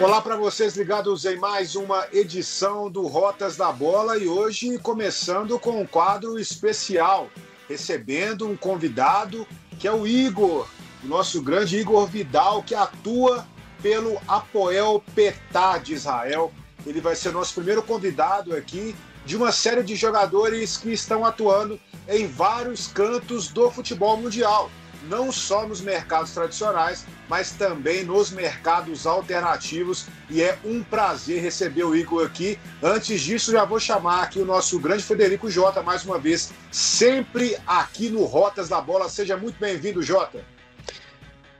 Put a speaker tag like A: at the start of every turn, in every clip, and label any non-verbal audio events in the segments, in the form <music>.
A: Olá para vocês ligados em mais uma edição do Rotas da Bola e hoje começando com um quadro especial, recebendo um convidado que é o Igor, o nosso grande Igor Vidal, que atua pelo Apoel Petá de Israel. Ele vai ser nosso primeiro convidado aqui de uma série de jogadores que estão atuando em vários cantos do futebol mundial, não só nos mercados tradicionais, mas também nos mercados alternativos. E é um prazer receber o Igor aqui. Antes disso, já vou chamar aqui o nosso grande Federico Jota mais uma vez, sempre aqui no Rotas da Bola. Seja muito bem-vindo, Jota.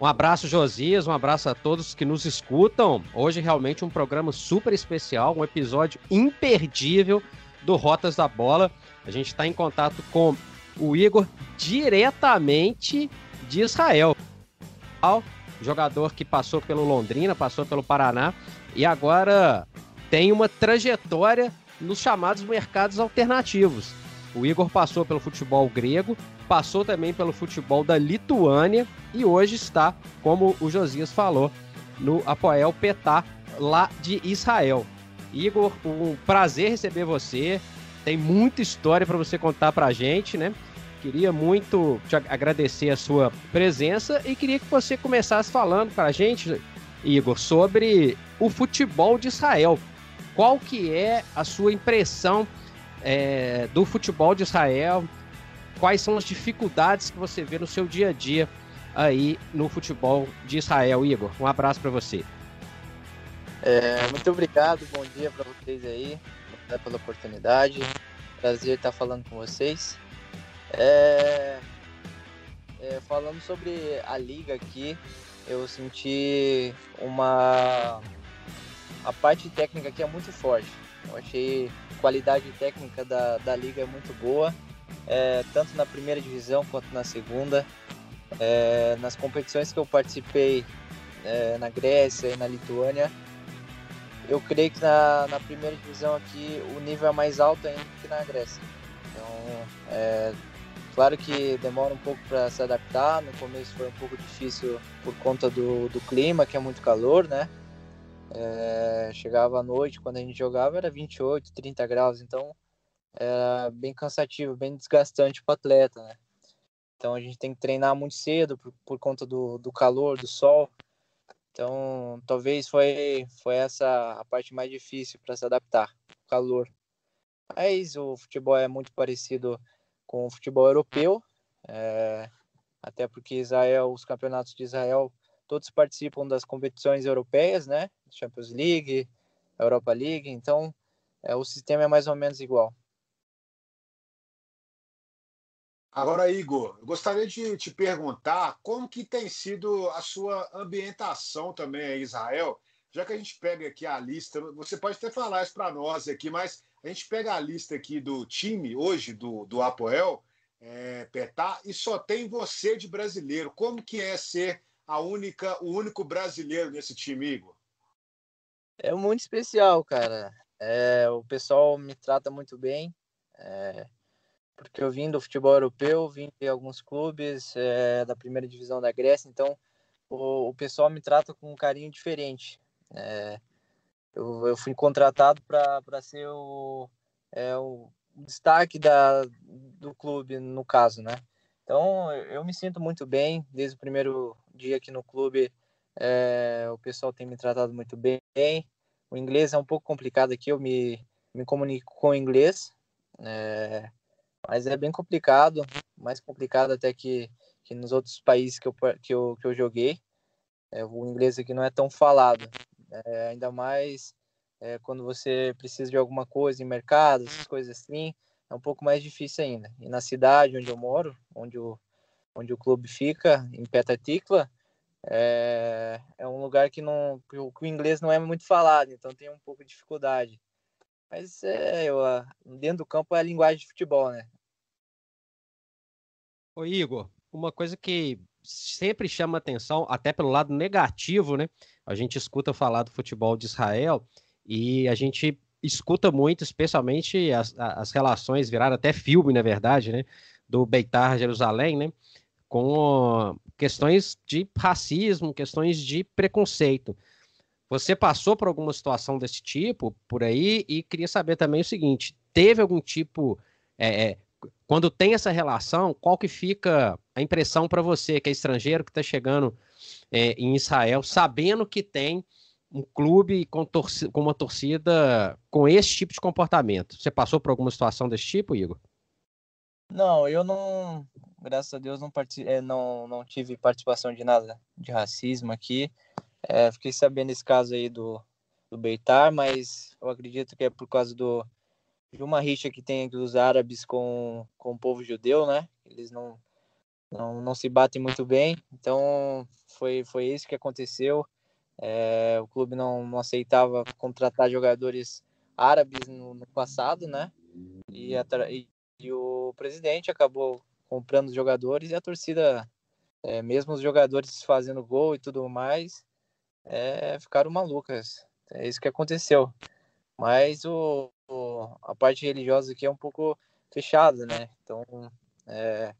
B: Um abraço, Josias, um abraço a todos que nos escutam. Hoje, realmente, um programa super especial, um episódio imperdível do Rotas da Bola. A gente está em contato com o Igor diretamente de Israel. Jogador que passou pelo Londrina, passou pelo Paraná e agora tem uma trajetória nos chamados mercados alternativos. O Igor passou pelo futebol grego, passou também pelo futebol da Lituânia e hoje está, como o Josias falou, no Apoel Petá, lá de Israel. Igor, um prazer receber você. Tem muita história para você contar para a gente, né? Queria muito te agradecer a sua presença e queria que você começasse falando para a gente, Igor, sobre o futebol de Israel. Qual que é a sua impressão é, do futebol de Israel? Quais são as dificuldades que você vê no seu dia a dia aí no futebol de Israel, Igor? Um abraço para você.
C: É, muito obrigado, bom dia para vocês aí, obrigado pela oportunidade, prazer estar falando com vocês. É, é, falando sobre a liga aqui, eu senti uma a parte técnica aqui é muito forte. Eu achei a qualidade técnica da, da liga é muito boa, é, tanto na primeira divisão quanto na segunda. É, nas competições que eu participei é, na Grécia e na Lituânia, eu creio que na, na primeira divisão aqui o nível é mais alto ainda que na Grécia. Então, é, claro que demora um pouco para se adaptar. No começo foi um pouco difícil por conta do, do clima, que é muito calor, né? É, chegava à noite, quando a gente jogava, era 28, 30 graus, então era bem cansativo, bem desgastante para o atleta, né? Então a gente tem que treinar muito cedo por, por conta do, do calor, do sol. Então, talvez foi, foi essa a parte mais difícil para se adaptar, o calor. Mas o futebol é muito parecido com o futebol europeu, é, até porque Israel, os campeonatos de Israel, todos participam das competições europeias, né? Champions League, Europa League, então é, o sistema é mais ou menos igual.
A: Agora, Igor, eu gostaria de te perguntar como que tem sido a sua ambientação também em Israel, já que a gente pega aqui a lista, você pode até falar isso para nós aqui, mas a gente pega a lista aqui do time hoje, do, do Apoel, é, Petá, e só tem você de brasileiro. Como que é ser a única, o único brasileiro nesse time, Igor?
C: É muito especial, cara. É, o pessoal me trata muito bem. É, porque eu vim do futebol europeu, vim de alguns clubes é, da primeira divisão da Grécia, então o, o pessoal me trata com um carinho diferente. Eu, eu, fui contratado para ser o, é, o destaque da, do clube, no caso, né? Então eu me sinto muito bem desde o primeiro dia aqui no clube. É, o pessoal tem me tratado muito bem. O inglês é um pouco complicado aqui, eu me, me comunico com inglês. É, mas é bem complicado, mais complicado até que, que nos outros países que eu, que eu, que eu joguei. É, o inglês aqui não é tão falado, é, ainda mais é, quando você precisa de alguma coisa em mercado, essas coisas assim, é um pouco mais difícil ainda. E na cidade onde eu moro, onde o, onde o clube fica, em Petatikva, é, é um lugar que, não, que o, que o inglês não é muito falado, então tem um pouco de dificuldade. Mas é, eu, dentro do campo é a linguagem de futebol, né?
B: Ô Igor, uma coisa que sempre chama atenção, até pelo lado negativo, né? A gente escuta falar do futebol de Israel e a gente escuta muito, especialmente as, as relações viraram até filme, na verdade, né? Do Beitar Jerusalém, né? Com questões de racismo, questões de preconceito. Você passou por alguma situação desse tipo por aí e queria saber também o seguinte: teve algum tipo. É, é, quando tem essa relação, qual que fica a impressão para você, que é estrangeiro, que está chegando é, em Israel, sabendo que tem um clube com, torcida, com uma torcida com esse tipo de comportamento? Você passou por alguma situação desse tipo, Igor?
C: Não, eu não, graças a Deus, não, é, não, não tive participação de nada de racismo aqui. É, fiquei sabendo esse caso aí do, do Beitar, mas eu acredito que é por causa do, de uma rixa que tem entre os árabes com, com o povo judeu, né? Eles não, não, não se batem muito bem, então foi, foi isso que aconteceu. É, o clube não, não aceitava contratar jogadores árabes no, no passado, né? E, a, e, e, o presidente acabou comprando os jogadores e a torcida, é, mesmo os jogadores fazendo gol e tudo mais, é, ficaram malucas. É isso que aconteceu. Mas o, o, a parte religiosa aqui é um pouco fechada, né? Então, é,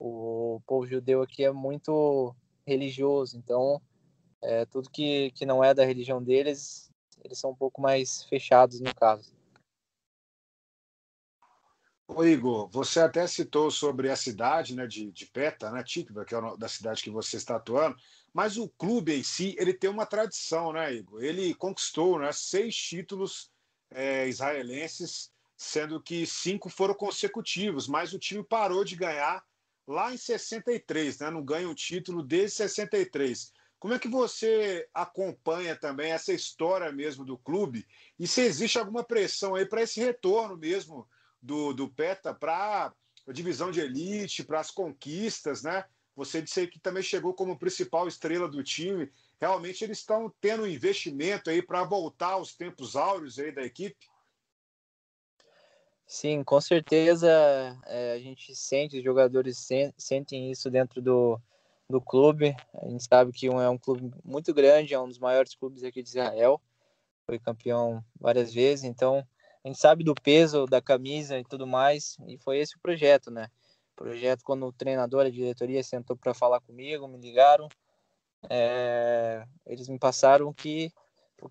C: o povo judeu aqui é muito religioso, então é, tudo que, que não é da religião deles, eles são um pouco mais fechados no caso.
A: Ô Igor, você até citou sobre a cidade né, de, de Peta, né, Tikva, que é da cidade que você está atuando, mas o clube em si ele tem uma tradição, né, Igor? Ele conquistou né, seis títulos é, israelenses, sendo que cinco foram consecutivos, mas o time parou de ganhar lá em 63, né? Não ganha um título desde 63. Como é que você acompanha também essa história mesmo do clube? E se existe alguma pressão aí para esse retorno mesmo do, do PETA para a divisão de elite, para as conquistas, né? Você disse que também chegou como principal estrela do time realmente eles estão tendo um investimento aí para voltar aos tempos áureos aí da equipe?
C: Sim, com certeza é, a gente sente, os jogadores sentem isso dentro do, do clube. A gente sabe que um, é um clube muito grande, é um dos maiores clubes aqui de Israel, foi campeão várias vezes, então a gente sabe do peso da camisa e tudo mais, e foi esse o projeto, né? O projeto, quando o treinador, a diretoria sentou para falar comigo, me ligaram, é, eles me passaram que,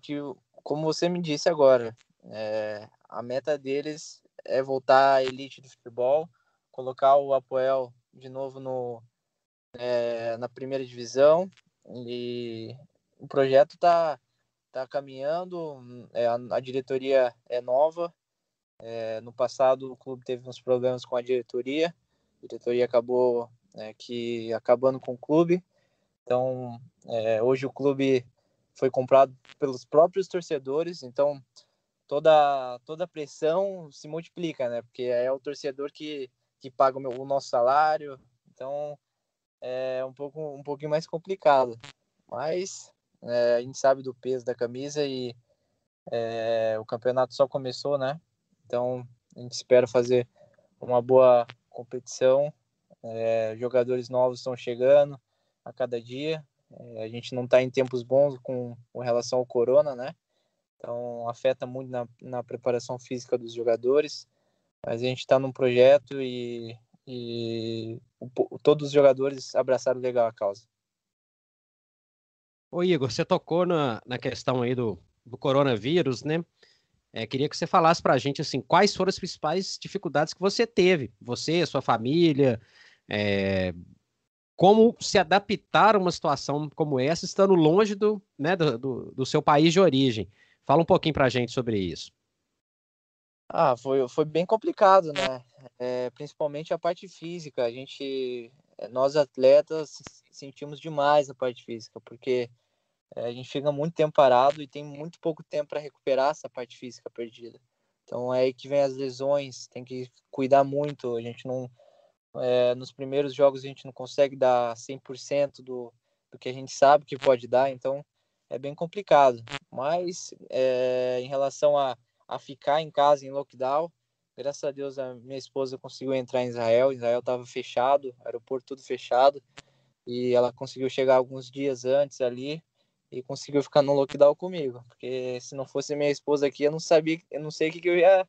C: que, como você me disse agora, é, a meta deles é voltar à elite do futebol, colocar o Apoel de novo no, é, na primeira divisão. E o projeto está tá caminhando, é, a, diretoria é nova. É, no passado o clube teve uns problemas com a diretoria, a diretoria acabou é, que acabando com o clube. Então, é, hoje o clube foi comprado pelos próprios torcedores, então toda toda pressão se multiplica, né? Porque é o torcedor que, que paga o, meu, o nosso salário, então é um pouco um pouquinho mais complicado. Mas é, a gente sabe do peso da camisa e é, o campeonato só começou, né? Então a gente espera fazer uma boa competição. É, jogadores novos estão chegando, a cada dia. É, a gente não está em tempos bons com, com, relação ao corona, né? Então afeta muito na, na preparação física dos jogadores. Mas a gente está num projeto e, e o, todos os jogadores abraçaram legal a causa.
B: Ô Igor, você tocou na, na questão aí do, do coronavírus, né? É, queria que você falasse para a gente assim, quais foram as principais dificuldades que você teve, você, sua família, é, como se adaptar a uma situação como essa, estando longe do, né, do, do, do seu país de origem. Fala um pouquinho para a gente sobre isso.
C: Ah, foi, foi bem complicado, né? É, principalmente a parte física. A gente, nós atletas, sentimos demais a parte física, porque é, a gente fica muito tempo parado e tem muito pouco tempo para recuperar essa parte física perdida. Então é aí que vem as lesões, tem que cuidar muito. A gente não, é, nos primeiros jogos a gente não consegue dar 100% do, do que a gente sabe que pode dar, então é bem complicado. Mas é, em relação a, a ficar em casa em lockdown, graças a Deus a minha esposa conseguiu entrar em Israel, Israel estava fechado, aeroporto tudo fechado, e ela conseguiu chegar alguns dias antes ali e conseguiu ficar no lockdown comigo, porque se não fosse minha esposa aqui, eu não sabia, eu não sei o que, que eu ia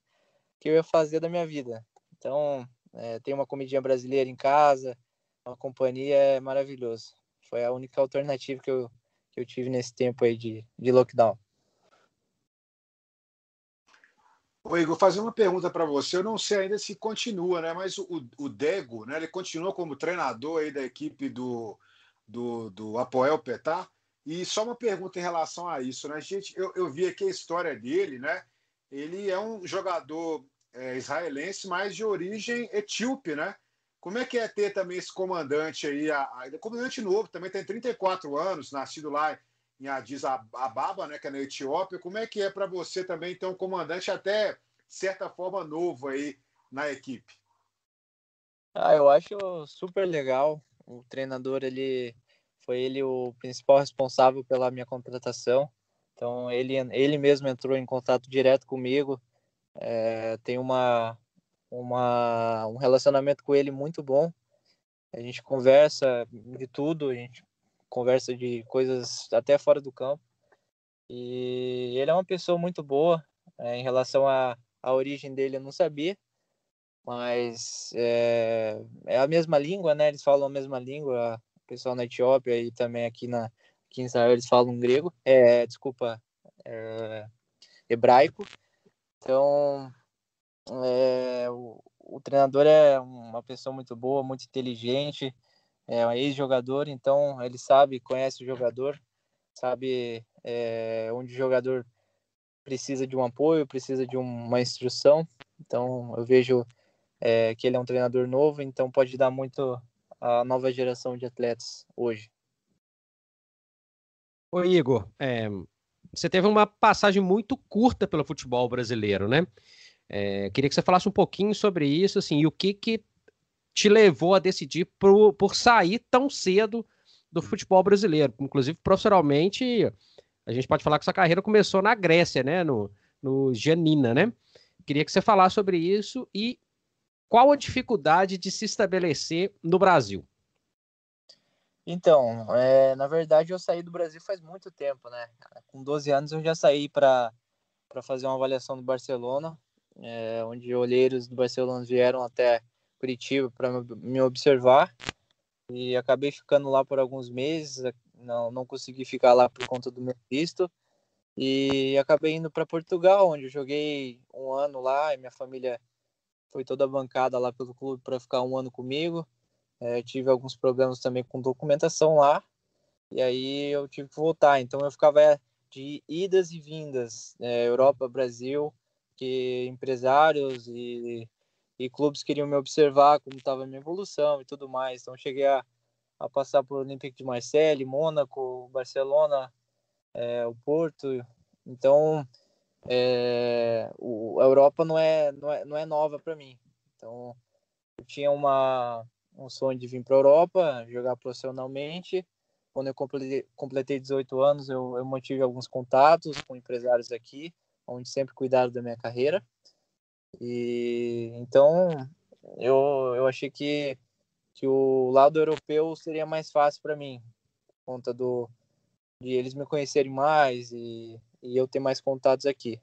C: que eu ia fazer da minha vida. Então, é, tem uma comidinha brasileira em casa, uma companhia é maravilhoso. Foi a única alternativa que eu, que eu tive nesse tempo aí de, de lockdown.
A: Ô Igor, fazer uma pergunta para você. Eu não sei ainda se continua, né? Mas o, o Dego, né? Ele continua como treinador aí da equipe do, do, do Apoel Petar. E só uma pergunta em relação a isso, né? Gente, eu, eu vi aqui a história dele, né? Ele é um jogador é, israelense, mas de origem etíope, né? Como é que é ter também esse comandante aí, a, a, comandante novo, também tem 34 anos, nascido lá em Addis Ababa, né, que é na Etiópia. Como é que é para você também ter um comandante até certa forma novo aí na equipe?
C: Ah, eu acho super legal. O treinador ele foi ele o principal responsável pela minha contratação. Então ele ele mesmo entrou em contato direto comigo. É, tem uma uma um relacionamento com ele muito bom. A gente conversa de tudo, a gente conversa de coisas até fora do campo. E ele é uma pessoa muito boa. É, em relação à, origem dele, eu não sabia, mas é, é, a mesma língua, né? Eles falam a mesma língua, o pessoal na Etiópia e também aqui, na, aqui em Israel eles falam grego, é, desculpa, é, hebraico. Então, é, o, o treinador é uma pessoa muito boa, muito inteligente, é um ex-jogador, então ele sabe, conhece o jogador, sabe é, onde o jogador precisa de um apoio, precisa de uma instrução. Então eu vejo é, que ele é um treinador novo, então pode dar muito à nova geração de atletas hoje.
B: Ô Igor, é, você teve uma passagem muito curta pelo futebol brasileiro, né? É, queria que você falasse um pouquinho sobre isso, assim, e o que que te levou a decidir por, por sair tão cedo do futebol brasileiro. Inclusive, profissionalmente, a gente pode falar que sua carreira começou na Grécia, né? No, no Giannina, né? Queria que você falasse sobre isso e qual a dificuldade de se estabelecer no Brasil.
C: Então, é, na verdade, eu saí do Brasil faz muito tempo, né? Com 12 anos eu já saí para fazer uma avaliação do Barcelona, é, onde olheiros do Barcelona vieram até Curitiba para me observar e acabei ficando lá por alguns meses. Não, não consegui ficar lá por conta do meu visto e acabei indo para Portugal, onde eu joguei um ano lá e minha família foi toda bancada lá pelo clube para ficar um ano comigo. É, tive alguns problemas também com documentação lá e aí eu tive que voltar. Então eu ficava de idas e vindas, é, Europa, Brasil, que empresários e e clubes queriam me observar como estava a minha evolução e tudo mais. Então cheguei a, a passar por Olympique de Marseille, Mônaco, Barcelona, é, o Porto. Então é, o, a Europa não é, não é, não é nova para mim. Então eu tinha uma, um sonho de vir para a Europa, jogar profissionalmente. Quando eu completei, completei 18 anos, eu, eu mantive alguns contatos com empresários aqui, onde sempre cuidaram da minha carreira. E então eu, eu achei que, que o lado europeu seria mais fácil para mim, por conta do, de eles me conhecerem mais e, e eu ter mais contatos aqui.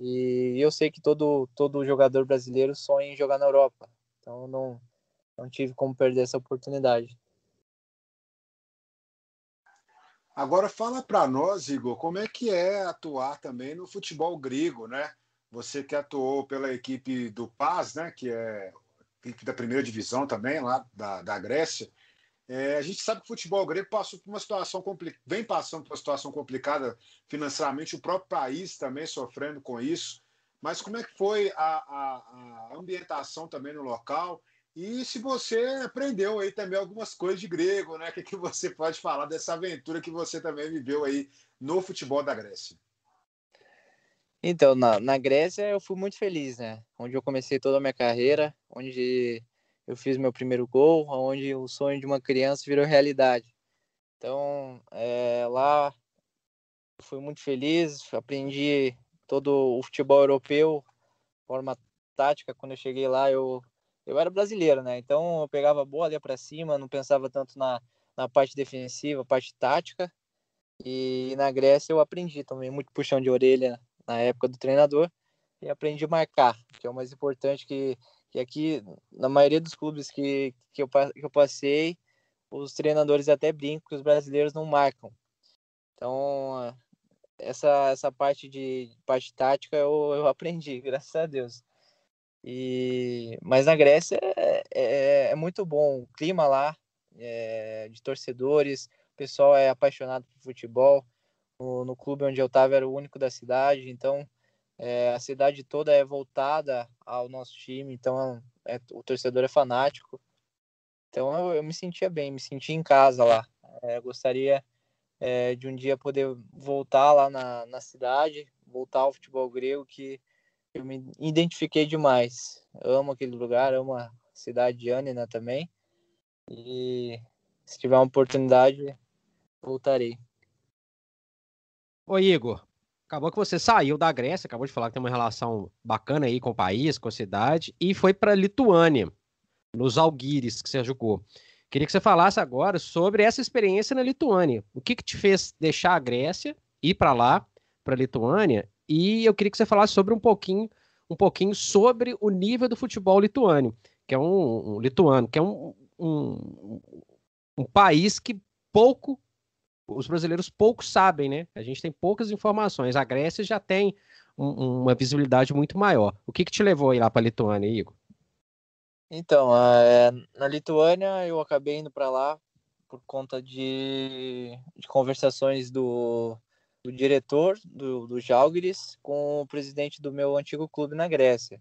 C: E eu sei que todo, todo jogador brasileiro sonha em jogar na Europa, então não, não tive como perder essa oportunidade.
A: Agora fala para nós, Igor, como é que é atuar também no futebol grego, né? Você que atuou pela equipe do Paz, né, que é equipe da primeira divisão também, lá da, da Grécia. É, a gente sabe que o futebol grego passou por uma situação complicada, vem passando por uma situação complicada financeiramente, o próprio país também sofrendo com isso. Mas como é que foi a, a, a ambientação também no local? E se você aprendeu aí também algumas coisas de grego, né? <laughs> O que, que você pode falar dessa aventura que você também viveu aí no futebol da Grécia?
C: Então, na, na Grécia eu fui muito feliz, né? Onde eu comecei toda a minha carreira, onde eu fiz meu primeiro gol, onde o sonho de uma criança virou realidade. Então, é, lá fui muito feliz, aprendi todo o futebol europeu, forma tática. Quando eu cheguei lá, eu, eu era brasileiro, né? Então, eu pegava a bola, ia para cima, não pensava tanto na, na parte defensiva, parte tática. E na Grécia eu aprendi também muito puxão de orelha na época do treinador e aprendi a marcar, que é o mais importante que, que aqui, na maioria dos clubes que, que, eu, que eu passei, os treinadores até brincam que os brasileiros não marcam. Então, essa, essa parte de parte tática eu, eu aprendi, <laughs> graças a Deus. E, mas na Grécia é, é, é muito bom o clima lá, é, de torcedores, o pessoal é apaixonado por futebol. No, no clube onde eu estava era o único da cidade, então é, a cidade toda é voltada ao nosso time, então é, o torcedor é fanático. Então eu, eu, me sentia bem, me sentia em casa lá. É, gostaria é, de um dia poder voltar lá na, na cidade, voltar ao futebol grego, que eu me identifiquei demais. amo aquele lugar, amo a cidade de Anina também. E se tiver uma oportunidade, voltarei.
B: Ô Igor, acabou que você saiu da Grécia, acabou de falar que tem uma relação bacana aí com o país, com a cidade, e foi para Lituânia, nos Alguires que você jogou. Queria que você falasse agora sobre essa experiência na Lituânia. O que, que te fez deixar a Grécia, ir para lá, para a Lituânia, e eu queria que você falasse sobre um pouquinho, um pouquinho sobre o nível do futebol lituano, que é um, um lituano, que é um, um, um país que pouco os brasileiros pouco sabem, né? A gente tem poucas informações. A Grécia já tem um, uma visibilidade muito maior. O que, que te levou aí lá para a Lituânia, Igor?
C: Então, é, na Lituânia eu acabei indo para lá por conta de, de conversações do, do diretor do, do Jalgiris com o presidente do meu antigo clube na Grécia.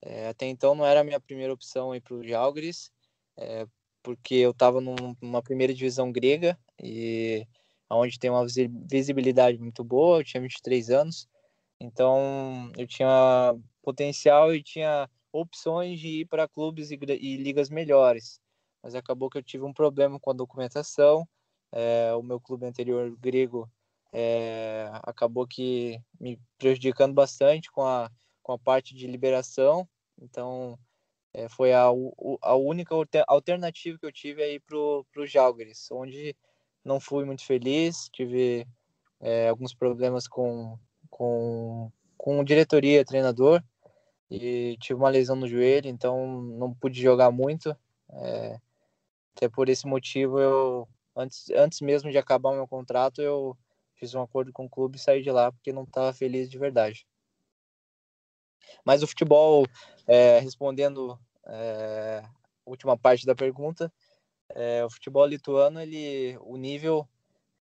C: É, até então não era a minha primeira opção ir para o Jalgiris, é, porque eu estava numa primeira divisão grega e onde tem uma visibilidade muito boa, eu tinha 23 anos, então eu tinha potencial e tinha opções de ir para clubes e, e, ligas melhores, mas acabou que eu tive um problema com a documentação, é, o meu clube anterior grego é, acabou que me prejudicando bastante com a, com a parte de liberação, então é, foi a, a única alternativa que eu tive aí para o Jalgaris, onde não fui muito feliz, tive é, alguns problemas com, com, com diretoria, treinador, e tive uma lesão no joelho, então não pude jogar muito. É, até por esse motivo, eu antes, antes mesmo de acabar o meu contrato, eu fiz um acordo com o clube e saí de lá porque não estava feliz de verdade. Mas o futebol, é, respondendo é, a última parte da pergunta, é, o futebol lituano, ele, o nível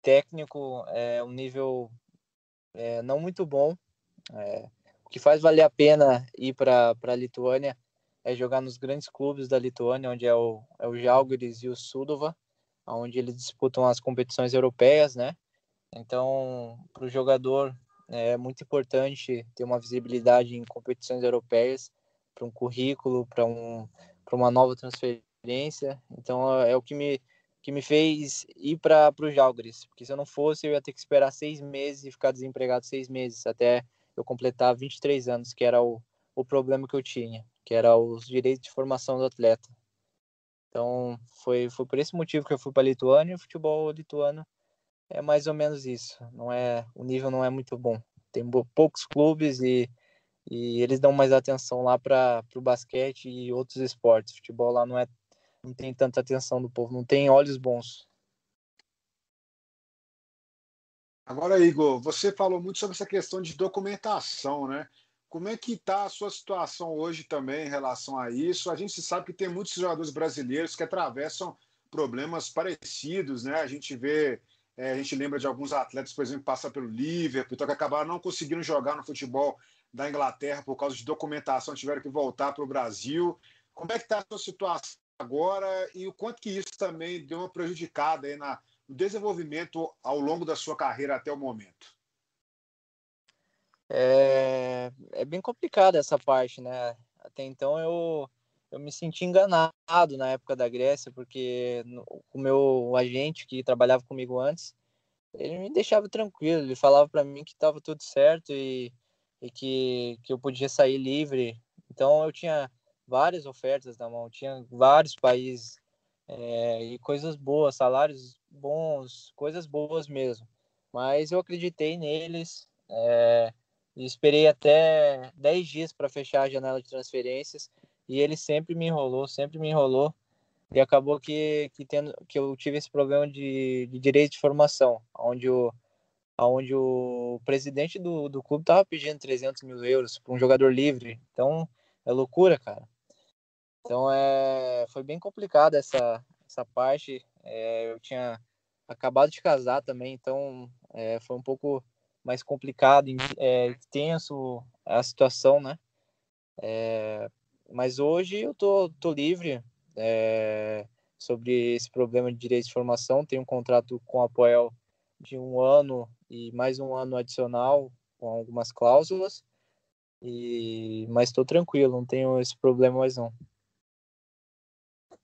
C: técnico é um nível é, não muito bom. É, o que faz valer a pena ir para a Lituânia é jogar nos grandes clubes da Lituânia, onde é o, é o Žalgiris e o Sudova, onde eles disputam as competições europeias, né? Então, para o jogador é muito importante ter uma visibilidade em competições europeias, para um currículo, para um, uma nova transferência. Então, é, é o que me, que me fez ir para o Jalgris, porque se eu não fosse, eu ia ter que esperar seis meses e ficar desempregado seis meses, até eu completar 23 anos, que era o, o problema que eu tinha, que era os direitos de formação do atleta. Então, foi, foi por esse motivo que eu fui para a Lituânia, e o futebol lituano é mais ou menos isso. Não é, o nível não é muito bom tem poucos clubes e, e eles dão mais atenção lá para o basquete e outros esportes. Futebol lá não é não tem tanta atenção do povo, não tem olhos bons.
A: Agora, Igor, você falou muito sobre essa questão de documentação, né? Como é que está a sua situação hoje também em relação a isso? A gente sabe que tem muitos jogadores brasileiros que atravessam problemas parecidos, né? A gente vê é, a gente lembra de alguns atletas, por exemplo, que passaram pelo Liverpool, então que acabaram não conseguindo jogar no futebol da Inglaterra por causa de documentação, tiveram que voltar para o Brasil. Como é que está a sua situação agora e o quanto que isso também deu uma prejudicada aí na, no desenvolvimento ao longo da sua carreira até o momento?
C: É, é bem complicada essa parte, né? Até então eu eu me senti enganado na época da Grécia, porque o meu agente que trabalhava comigo antes, ele me deixava tranquilo, ele falava para mim que estava tudo certo e, e que, que eu podia sair livre. Então eu tinha várias ofertas na mão, tinha vários países é, e coisas boas, salários bons, coisas boas mesmo. Mas eu acreditei neles é, e esperei até 10 dias para fechar a janela de transferências e ele sempre me enrolou, sempre me enrolou. E acabou que, que, tendo, que eu tive esse problema de, de direito de formação, onde o, onde o presidente do, do clube estava pedindo 300 mil euros para um jogador livre. Então, é loucura, cara. Então, é, foi bem complicado essa, essa parte. É, eu tinha acabado de casar também, então é, foi um pouco mais complicado, é, tenso a situação, né? É, mas hoje eu tô, tô livre é, sobre esse problema de direito de formação. Tenho um contrato com a Poel de um ano e mais um ano adicional com algumas cláusulas. E mas estou tranquilo, não tenho esse problema mais não.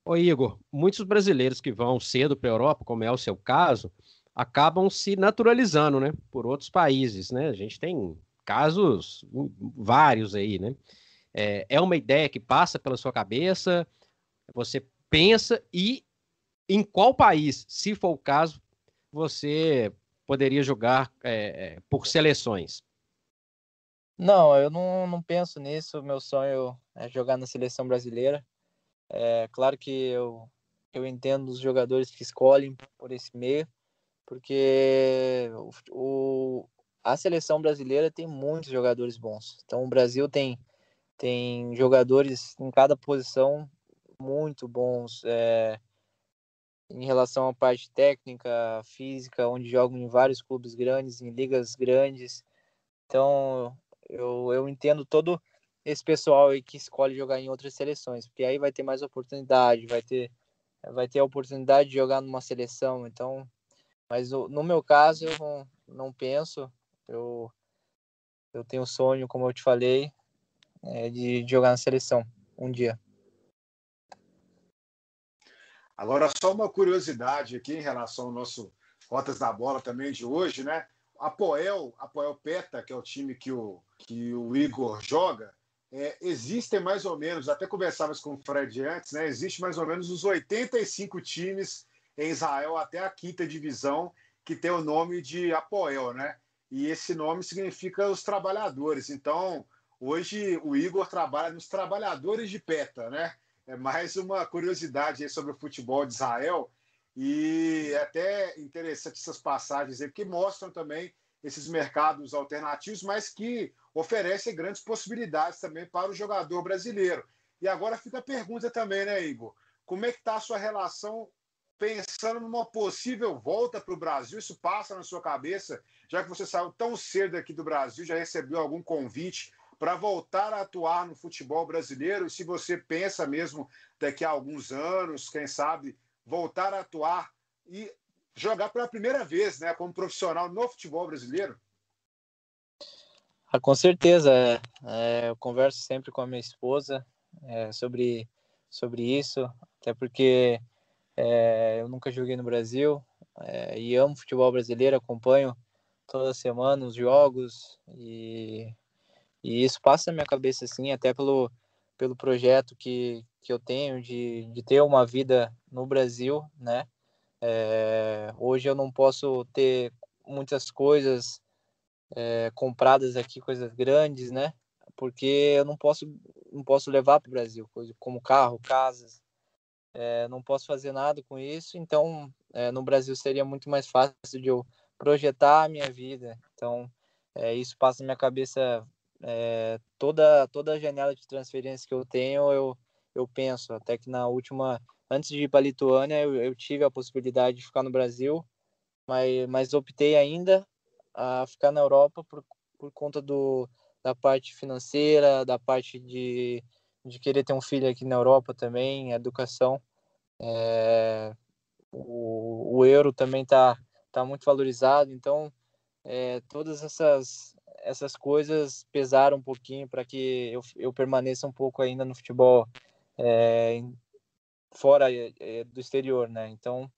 B: Ô Igor, muitos brasileiros que vão cedo para a Europa, como é o seu caso, acabam se naturalizando, né, por outros países, né? A gente tem casos vários aí, né? É, é uma ideia que passa pela sua cabeça, você pensa e em qual país, se for o caso, você poderia jogar é, é por seleções?
C: Não, eu não, não penso nisso. Meu sonho é jogar na seleção brasileira. É claro que eu, eu entendo os jogadores que escolhem por esse meio, porque o, o, a seleção brasileira tem muitos jogadores bons. Então o Brasil tem, tem jogadores em cada posição muito bons é, em relação à parte técnica, física, onde jogam em vários clubes grandes, em ligas grandes. Então eu, eu entendo todo esse pessoal aí que escolhe jogar em outras seleções, porque aí vai ter mais oportunidade, vai ter vai ter a oportunidade de jogar numa seleção, então mas no meu caso eu não, não penso, eu eu tenho sonho, como eu te falei, é, de, jogar na seleção um dia.
A: Agora, só uma curiosidade aqui em relação ao nosso Rotas da Bola também de hoje, né? A Poel, a Peta, que é o time que o, que o Igor joga, é, existem mais ou menos, até conversávamos com o Fred antes, né? Existe mais ou menos os 85 times em Israel até a quinta divisão que tem o nome de Apoel, né? E esse nome significa os trabalhadores. Então, hoje o Igor trabalha nos trabalhadores de PETA, né? É mais uma curiosidade sobre o futebol de Israel e é até interessante essas passagens aí, que mostram também esses mercados alternativos, mas que oferecem grandes possibilidades também para o jogador brasileiro. E agora fica a pergunta também, né, Igor? Como é que está a sua relação pensando numa possível volta para o Brasil? Isso passa na sua cabeça, já que você saiu tão cedo aqui do Brasil, já recebeu algum convite para voltar a atuar no futebol brasileiro? Se você pensa mesmo daqui a alguns anos, quem sabe, voltar a atuar e jogar pela primeira vez, né, como profissional no futebol brasileiro?
C: Ah, com certeza. É, eu converso sempre com a minha esposa é, sobre, sobre isso, até porque é, eu nunca joguei no Brasil é, e amo futebol brasileiro, acompanho toda semana os jogos e, e isso passa na minha cabeça assim, até pelo, pelo projeto que, que eu tenho de, de ter uma vida no Brasil, né? É, hoje eu não posso ter muitas coisas é, compradas aqui, coisas grandes, né? Porque eu não posso, não posso levar para o Brasil, como carro, casas. É, não posso fazer nada com isso, então é, no Brasil seria muito mais fácil de eu projetar a minha vida. Então é, isso passa na minha cabeça é, toda toda a janela de transferência que eu tenho, eu eu penso até que na última antes de ir para a Lituânia, eu, eu, tive a possibilidade de ficar no Brasil, mas, mas optei ainda a ficar na Europa por, por conta do, da parte financeira, da parte de, de querer ter um filho aqui na Europa também, educação. É, o, o euro também está tá muito valorizado, então é, todas essas, essas coisas pesaram um pouquinho para que eu, eu permaneça um pouco ainda no futebol é, fora é, do exterior, né? Então,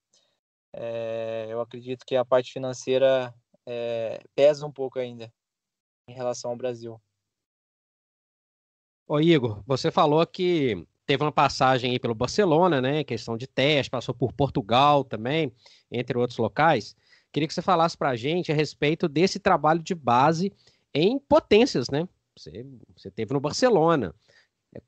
C: é, eu acredito que a parte financeira pesa um pouco ainda em relação ao Brasil.
B: Ô Igor, você falou que teve uma passagem aí pelo Barcelona, né? Questão de teste, passou por Portugal também, entre outros locais. Queria que você falasse para a gente a respeito desse trabalho de base em potências, né? Você, você teve no Barcelona,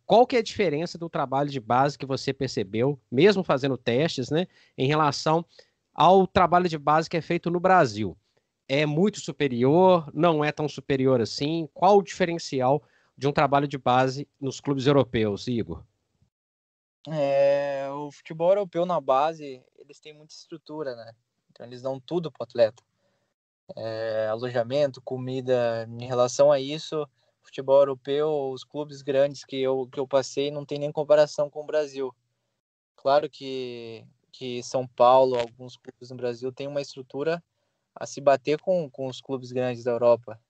B: qual que é a diferença do trabalho de base que você percebeu, mesmo fazendo testes, né, em relação ao trabalho de base que é feito no Brasil? é muito superior, não é tão superior assim? Qual o diferencial de um trabalho de base nos clubes europeus, Igor?
C: É, o futebol europeu na base, eles têm muita estrutura, né? Então eles dão tudo para o atleta. É, alojamento, comida. Em relação a isso, futebol europeu, os clubes grandes que eu, que eu passei não tem nem comparação com o Brasil. Claro que, que São Paulo, alguns clubes no Brasil, têm uma estrutura a se bater com, com os clubes grandes da Europa.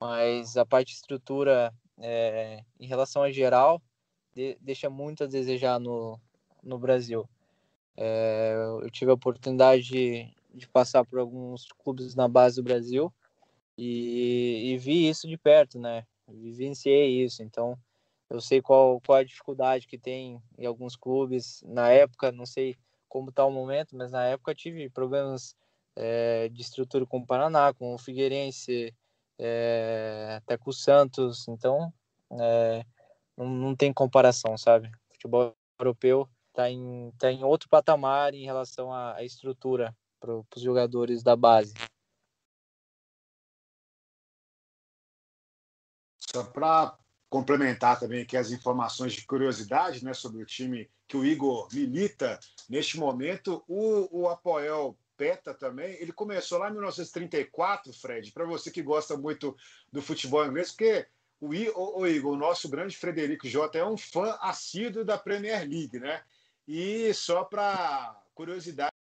C: Mas a parte de estrutura, é, em relação a geral, de, deixa muito a desejar no, no Brasil. É, eu tive a oportunidade de, de, passar por alguns clubes na base do Brasil e, e, vi isso de perto, né? Vivenciei isso, então eu sei qual, qual a dificuldade que tem em alguns clubes. Na época, não sei como está o momento, mas na época tive problemas é, de estrutura com o Paraná, com o Figueirense, é, até com o Santos. Então, é, não, não tem comparação, sabe? O futebol europeu está em, tá em outro patamar em relação à, à estrutura para os jogadores da base.
A: Só para complementar também aqui as informações de curiosidade né, sobre o time que o Igor milita neste momento, o, o Apoel Peta também, ele começou lá em 1934, Fred, para você que gosta muito do futebol inglês, porque o, o, o Igor, o nosso grande Frederico Jota, é um fã assíduo da Premier League, né? E só para curiosidade,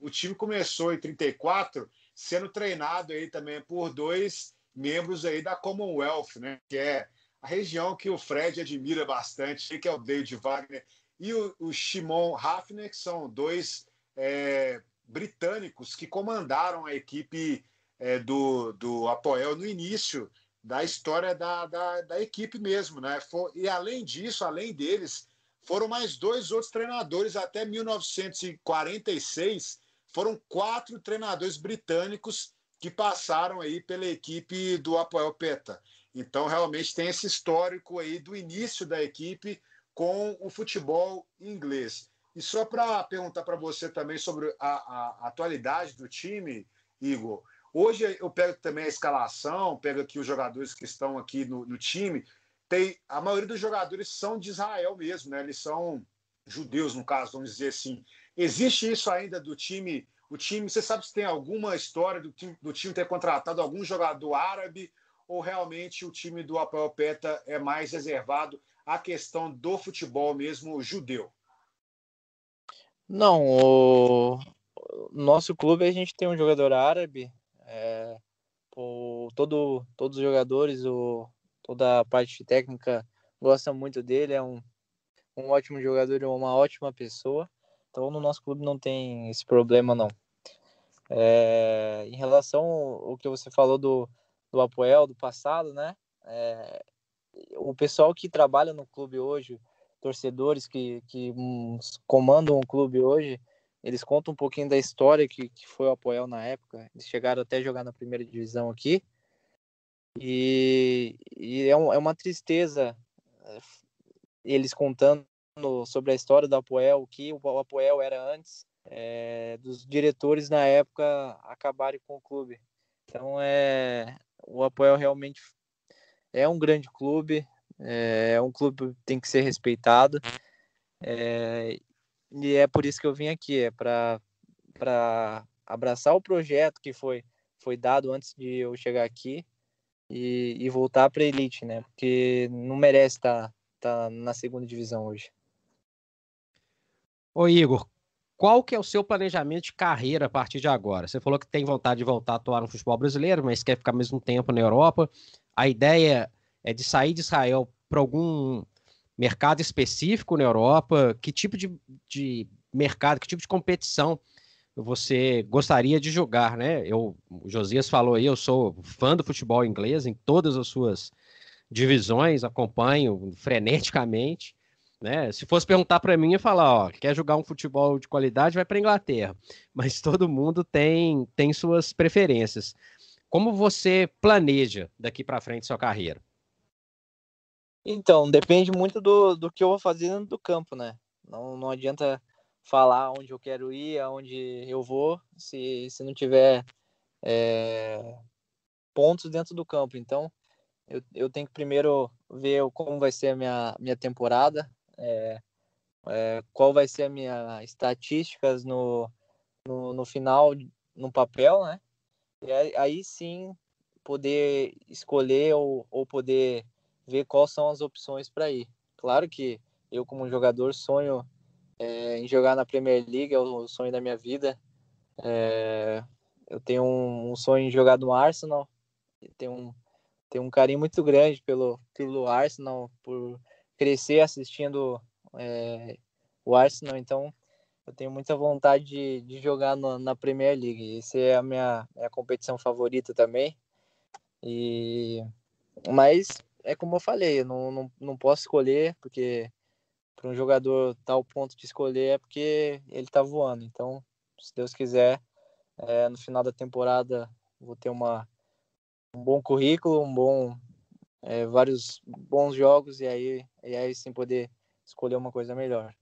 A: o time começou em 34, sendo treinado aí também por dois membros aí da Commonwealth, né? Que é a região que o Fred admira bastante, que é o David Wagner e o, o Shimon Hafner, que são dois é, britânicos que comandaram a equipe é, do, do Apoel no início da história da, da, da equipe mesmo, né? For, e além disso, além deles, foram mais dois outros treinadores até 1946. Foram quatro treinadores britânicos que passaram aí pela equipe do Apoel Peta. Então, realmente tem esse histórico aí do início da equipe com o futebol inglês. E só para perguntar para você também sobre a, a, atualidade do time, Igor, Hoje eu pego também a escalação, pego aqui os jogadores que estão aqui no, no time. Tem, a maioria dos jogadores são de Israel mesmo, né? Eles são judeus, no caso, vamos dizer assim. Existe isso ainda do time? O time, você sabe se tem alguma história do time, do time ter contratado algum jogador árabe ou realmente o time do Apoel Peta é mais reservado à questão do futebol mesmo judeu?
C: Não, o nosso clube a gente tem um jogador árabe, é, o, todo, todos os jogadores, o, toda a parte técnica gosta muito dele, é um, um ótimo jogador uma ótima pessoa. Então no nosso clube não tem esse problema não. É, em relação ao que você falou do, do Apoel, do passado, né? É, o pessoal que trabalha no clube hoje, torcedores que, que comandam o clube hoje, eles contam um pouquinho da história que, que foi o Apoel na época. Eles chegaram até jogar na primeira divisão aqui. E, e é, um, é, uma tristeza eh, eles contando sobre a história do Apoel, o que o Apoel era antes, é, dos diretores na época acabarem com o clube. Então é o Apoel realmente é um grande clube, é, é um clube que tem que ser respeitado. É, e é por isso que eu vim aqui, é para abraçar o projeto que foi, foi dado antes de eu chegar aqui e, e voltar para a elite, né? Porque não merece estar tá, tá na segunda divisão hoje.
B: Ô Igor, qual que é o seu planejamento de carreira a partir de agora? Você falou que tem vontade de voltar a atuar no futebol brasileiro, mas quer ficar mesmo tempo na Europa. A ideia é de sair de Israel para algum mercado específico na Europa? Que tipo de, de mercado, que tipo de competição você gostaria de jogar, né? Eu, o Josias falou aí, eu sou fã do futebol inglês em todas as suas divisões, acompanho freneticamente, né? Se fosse perguntar para mim, eu ia falar, ó, quer jogar um futebol de qualidade, vai para Inglaterra. <laughs> Mas todo mundo tem tem suas preferências. Como você planeja daqui para frente sua carreira?
C: Então, depende muito do, do que eu vou fazer dentro do campo, né? Não, não adianta falar onde eu quero ir, aonde eu vou, se, se não tiver é, pontos dentro do campo. Então, eu, eu tenho que primeiro ver como vai ser a minha, minha temporada, é, é, qual vai ser a minha estatísticas no, no, no final, no papel, né? E aí, aí sim poder escolher ou, ou poder ver quais são as opções para ir. Claro que eu, como jogador, sonho é, em jogar na Premier League, é o sonho da minha vida. É, eu tenho um, um, sonho em jogar no Arsenal, tenho um, tenho um carinho muito grande pelo, pelo Arsenal, por crescer assistindo é, o Arsenal, então eu tenho muita vontade de, de jogar no, na Premier League. Essa é a minha, minha competição favorita também. E mas é como eu falei, eu não, não, não posso escolher, porque para um jogador tal ponto de escolher é porque ele está voando. Então, se Deus quiser, é, no final da temporada vou ter uma, um bom currículo, um bom é, vários bons jogos e aí, e aí sim poder escolher uma coisa melhor.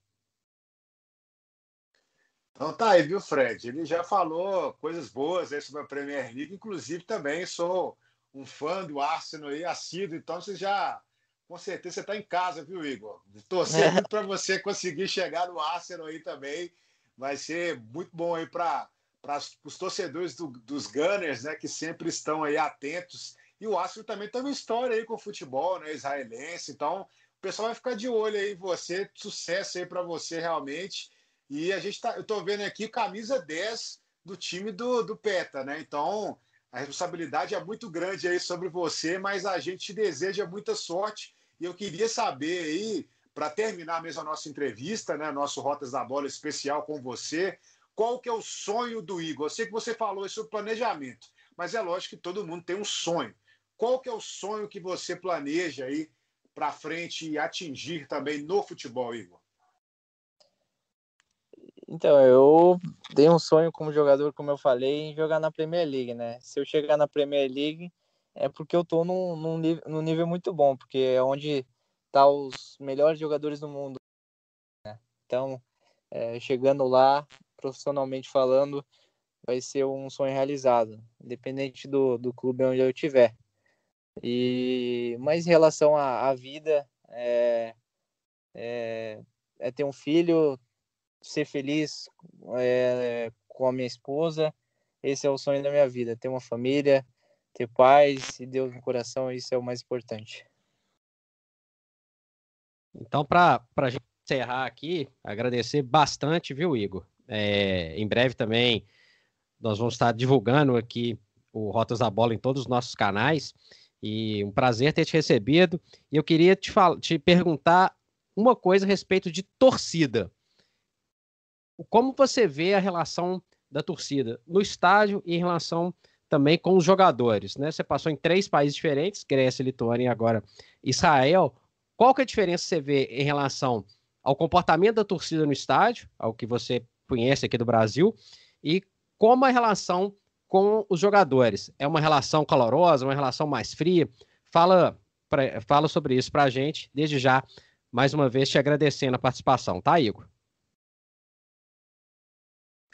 A: Então tá aí, viu, Fred? Ele já falou coisas boas aí sobre a Premier League, inclusive também sou um fã do Arsenal aí, assíduo, então você já, com certeza, você está em casa, viu, Igor? Torcer é. muito para você conseguir chegar no Arsenal aí também. Vai ser muito bom aí para os torcedores do, dos Gunners, né, que sempre estão aí atentos. E o Arsenal também tem uma história aí com o futebol, né, israelense. Então, o pessoal vai ficar de olho aí você. Sucesso aí para você realmente. E a gente tá, eu estou vendo aqui camisa 10 do time do, do PETA, né? Então, a responsabilidade é muito grande aí sobre você, mas a gente te deseja muita sorte. E eu queria saber aí, para terminar mesmo a nossa entrevista, né, nosso Rotas da Bola especial com você, qual que é o sonho do Igor? Eu sei que você falou sobre planejamento, mas é lógico que todo mundo tem um sonho. Qual que é o sonho que você planeja aí para frente e atingir também no futebol, Igor?
C: Então, eu tenho um sonho como jogador, como eu falei, em jogar na Premier League, né? Se eu chegar na Premier League, é porque eu tô num, num, nível, num nível muito bom, porque é onde tá os melhores jogadores do mundo. Né? Então, é, chegando lá, profissionalmente falando, vai ser um sonho realizado, independente do, do clube onde eu estiver. E, mas em relação à, à vida, é, é, é ter um filho, ser feliz é, com a minha esposa. Esse é o sonho da minha vida, ter uma família, ter paz e Deus no coração, isso é o mais importante.
B: Então, para a gente encerrar aqui, agradecer bastante, viu, Igor? É, em breve também nós vamos estar divulgando aqui o Rotas da Bola em todos os nossos canais. E um prazer ter te recebido. E eu queria te, te perguntar uma coisa a respeito de torcida como você vê a relação da torcida no estádio e em relação também com os jogadores, né? Você passou em três países diferentes, Grécia, Lituânia e agora Israel. Qual que é a diferença que você vê em relação ao comportamento da torcida no estádio, ao que você conhece aqui do Brasil, e como a relação com os jogadores? É uma relação calorosa, uma relação mais fria? Fala, pra, fala sobre isso para a gente, desde já, mais uma vez te agradecendo a participação, tá, Igor?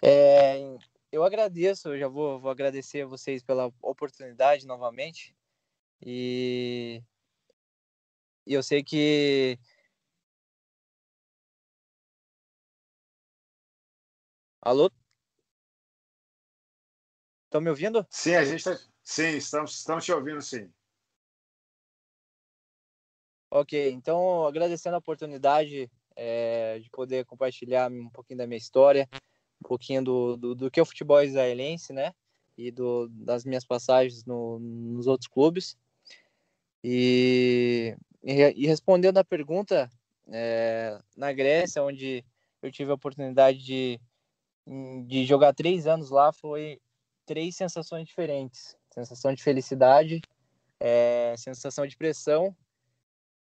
C: É, eu agradeço, eu já vou, vou agradecer a vocês pela oportunidade novamente. E, e eu sei que Alô? Estão me ouvindo?
A: Sim, a gente está. Sim, estamos, estamos te ouvindo, sim.
C: Ok, então agradecendo a oportunidade é, de poder compartilhar um pouquinho da minha história um pouquinho do, do, do que é o futebol israelense, né? E do, das minhas passagens no, nos outros clubes. E, e, respondendo a pergunta, é, na Grécia, onde eu tive a oportunidade de, de jogar três anos lá, foi três sensações diferentes: sensação de felicidade, é, sensação de pressão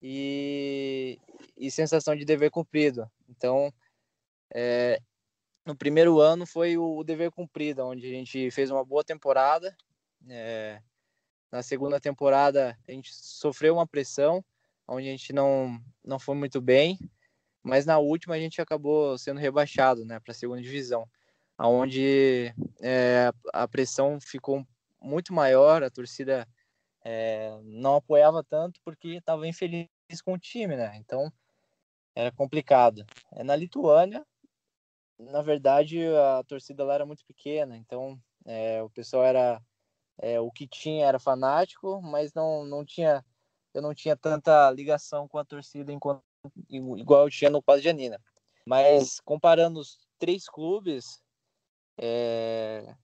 C: e, e sensação de dever cumprido. Então, é, no primeiro ano foi o dever cumprido, onde a gente fez uma boa temporada. É, na segunda temporada a gente sofreu uma pressão, onde a gente não, não foi muito bem, mas na última a gente acabou sendo rebaixado né, para a segunda divisão, onde é, a pressão ficou muito maior, a torcida é, não apoiava tanto porque estava infeliz com o time, né? Então era complicado. É, na Lituânia, na verdade, a torcida lá era muito pequena, então é, o pessoal era é, o que tinha era fanático, mas não, não tinha eu não tinha tanta ligação com a torcida enquanto, igual eu tinha no Paz Janina. Mas comparando os três clubes, é,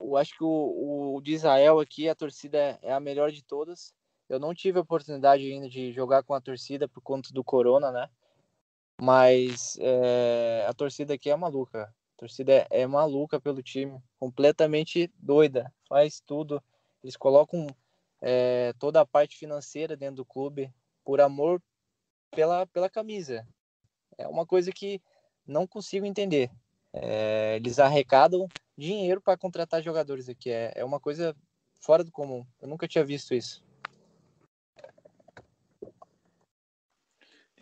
C: eu acho que o, o de Israel aqui, a torcida é a melhor de todas. Eu não tive a oportunidade ainda de jogar com a torcida por conta do corona, né? Mas é, a torcida aqui é maluca. A torcida é, é maluca pelo time, completamente doida, faz tudo. Eles colocam é, toda a parte financeira dentro do clube por amor pela, pela camisa. É uma coisa que não consigo entender. É, eles arrecadam dinheiro para contratar jogadores aqui. É, é uma coisa fora do comum. Eu nunca tinha visto isso.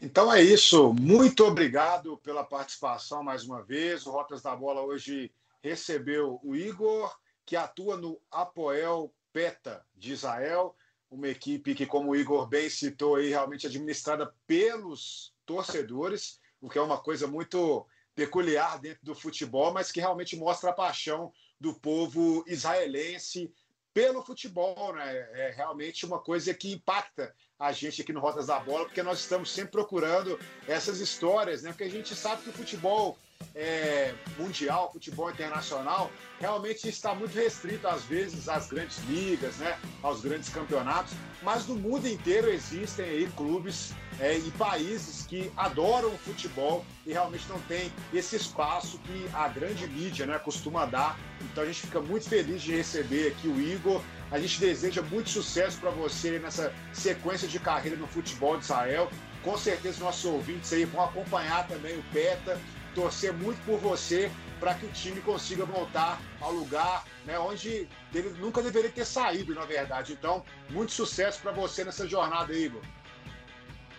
A: Então é isso. Muito obrigado pela participação mais uma vez. O Rotas da Bola hoje recebeu o Igor, que atua no Apoel PETA de Israel, uma equipe que, como o Igor bem citou aí, realmente administrada pelos torcedores, o que é uma coisa muito peculiar dentro do futebol, mas que realmente mostra a paixão do povo israelense pelo futebol, né? É realmente uma coisa que impacta a gente aqui no Rotas da Bola, porque nós estamos sempre procurando essas histórias, né? Porque a gente sabe que o futebol é, mundial, futebol internacional, realmente está muito restrito, às vezes, às grandes ligas, né, aos grandes campeonatos, mas no mundo inteiro existem aí clubes é, e países que adoram o futebol e realmente não tem esse espaço que a grande mídia né, costuma dar. Então a gente fica muito feliz de receber aqui o Igor. A gente deseja muito sucesso para você nessa sequência de carreira no futebol de Israel. Com certeza nossos ouvintes aí vão acompanhar também o PETA torcer muito por você para que o time consiga voltar ao lugar né, onde ele nunca deveria ter saído, na verdade. Então, muito sucesso para você nessa jornada, Igor.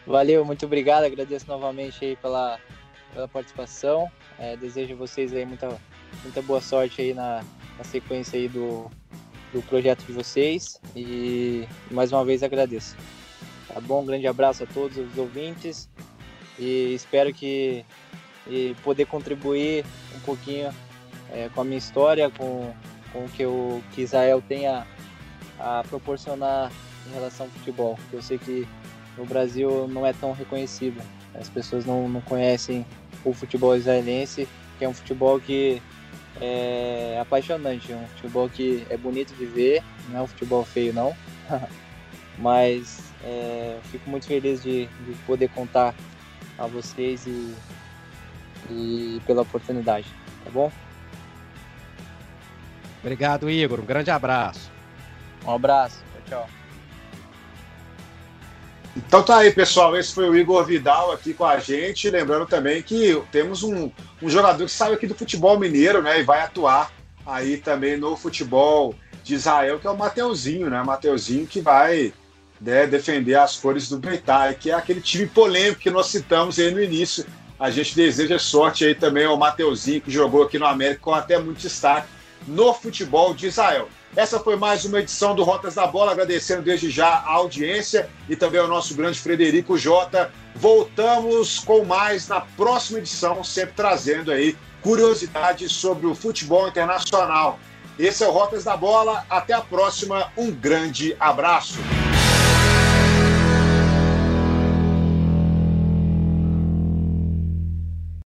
C: Valeu, muito obrigado. Agradeço novamente aí pela, pela participação. É, desejo a vocês aí muita, muita boa sorte aí na, na sequência aí do, do projeto de vocês. E mais uma vez agradeço. Tá bom? Um grande abraço a todos os ouvintes e espero que e poder contribuir um pouquinho é, com a minha história, com, com o que, o, que Israel tem a, a proporcionar em relação ao futebol. Eu sei que no Brasil não é tão reconhecido, as pessoas não, não conhecem o futebol israelense, que é um futebol que é apaixonante, um futebol que é bonito de ver, não é um futebol feio não, <laughs> mas é, fico muito feliz de, de poder contar a vocês e e pela oportunidade, tá bom?
B: Obrigado, Igor. Um grande abraço.
C: Um abraço. Tchau, tchau.
A: Então tá aí, pessoal. Esse foi o Igor Vidal aqui com a gente. Lembrando também que temos um, um jogador que saiu aqui do futebol mineiro, né? E vai atuar aí também no futebol de Israel, que é o Mateuzinho, né? Mateuzinho que vai né, defender as cores do Beitai, que é aquele time polêmico que nós citamos aí no início a gente deseja sorte aí também ao Mateuzinho, que jogou aqui no América com até muito destaque no futebol de Israel. Essa foi mais uma edição do Rotas da Bola, agradecendo desde já a audiência e também ao nosso grande Frederico Jota. Voltamos com mais na próxima edição, sempre trazendo aí curiosidades sobre o futebol internacional. Esse é o Rotas da Bola, até a próxima, um grande abraço.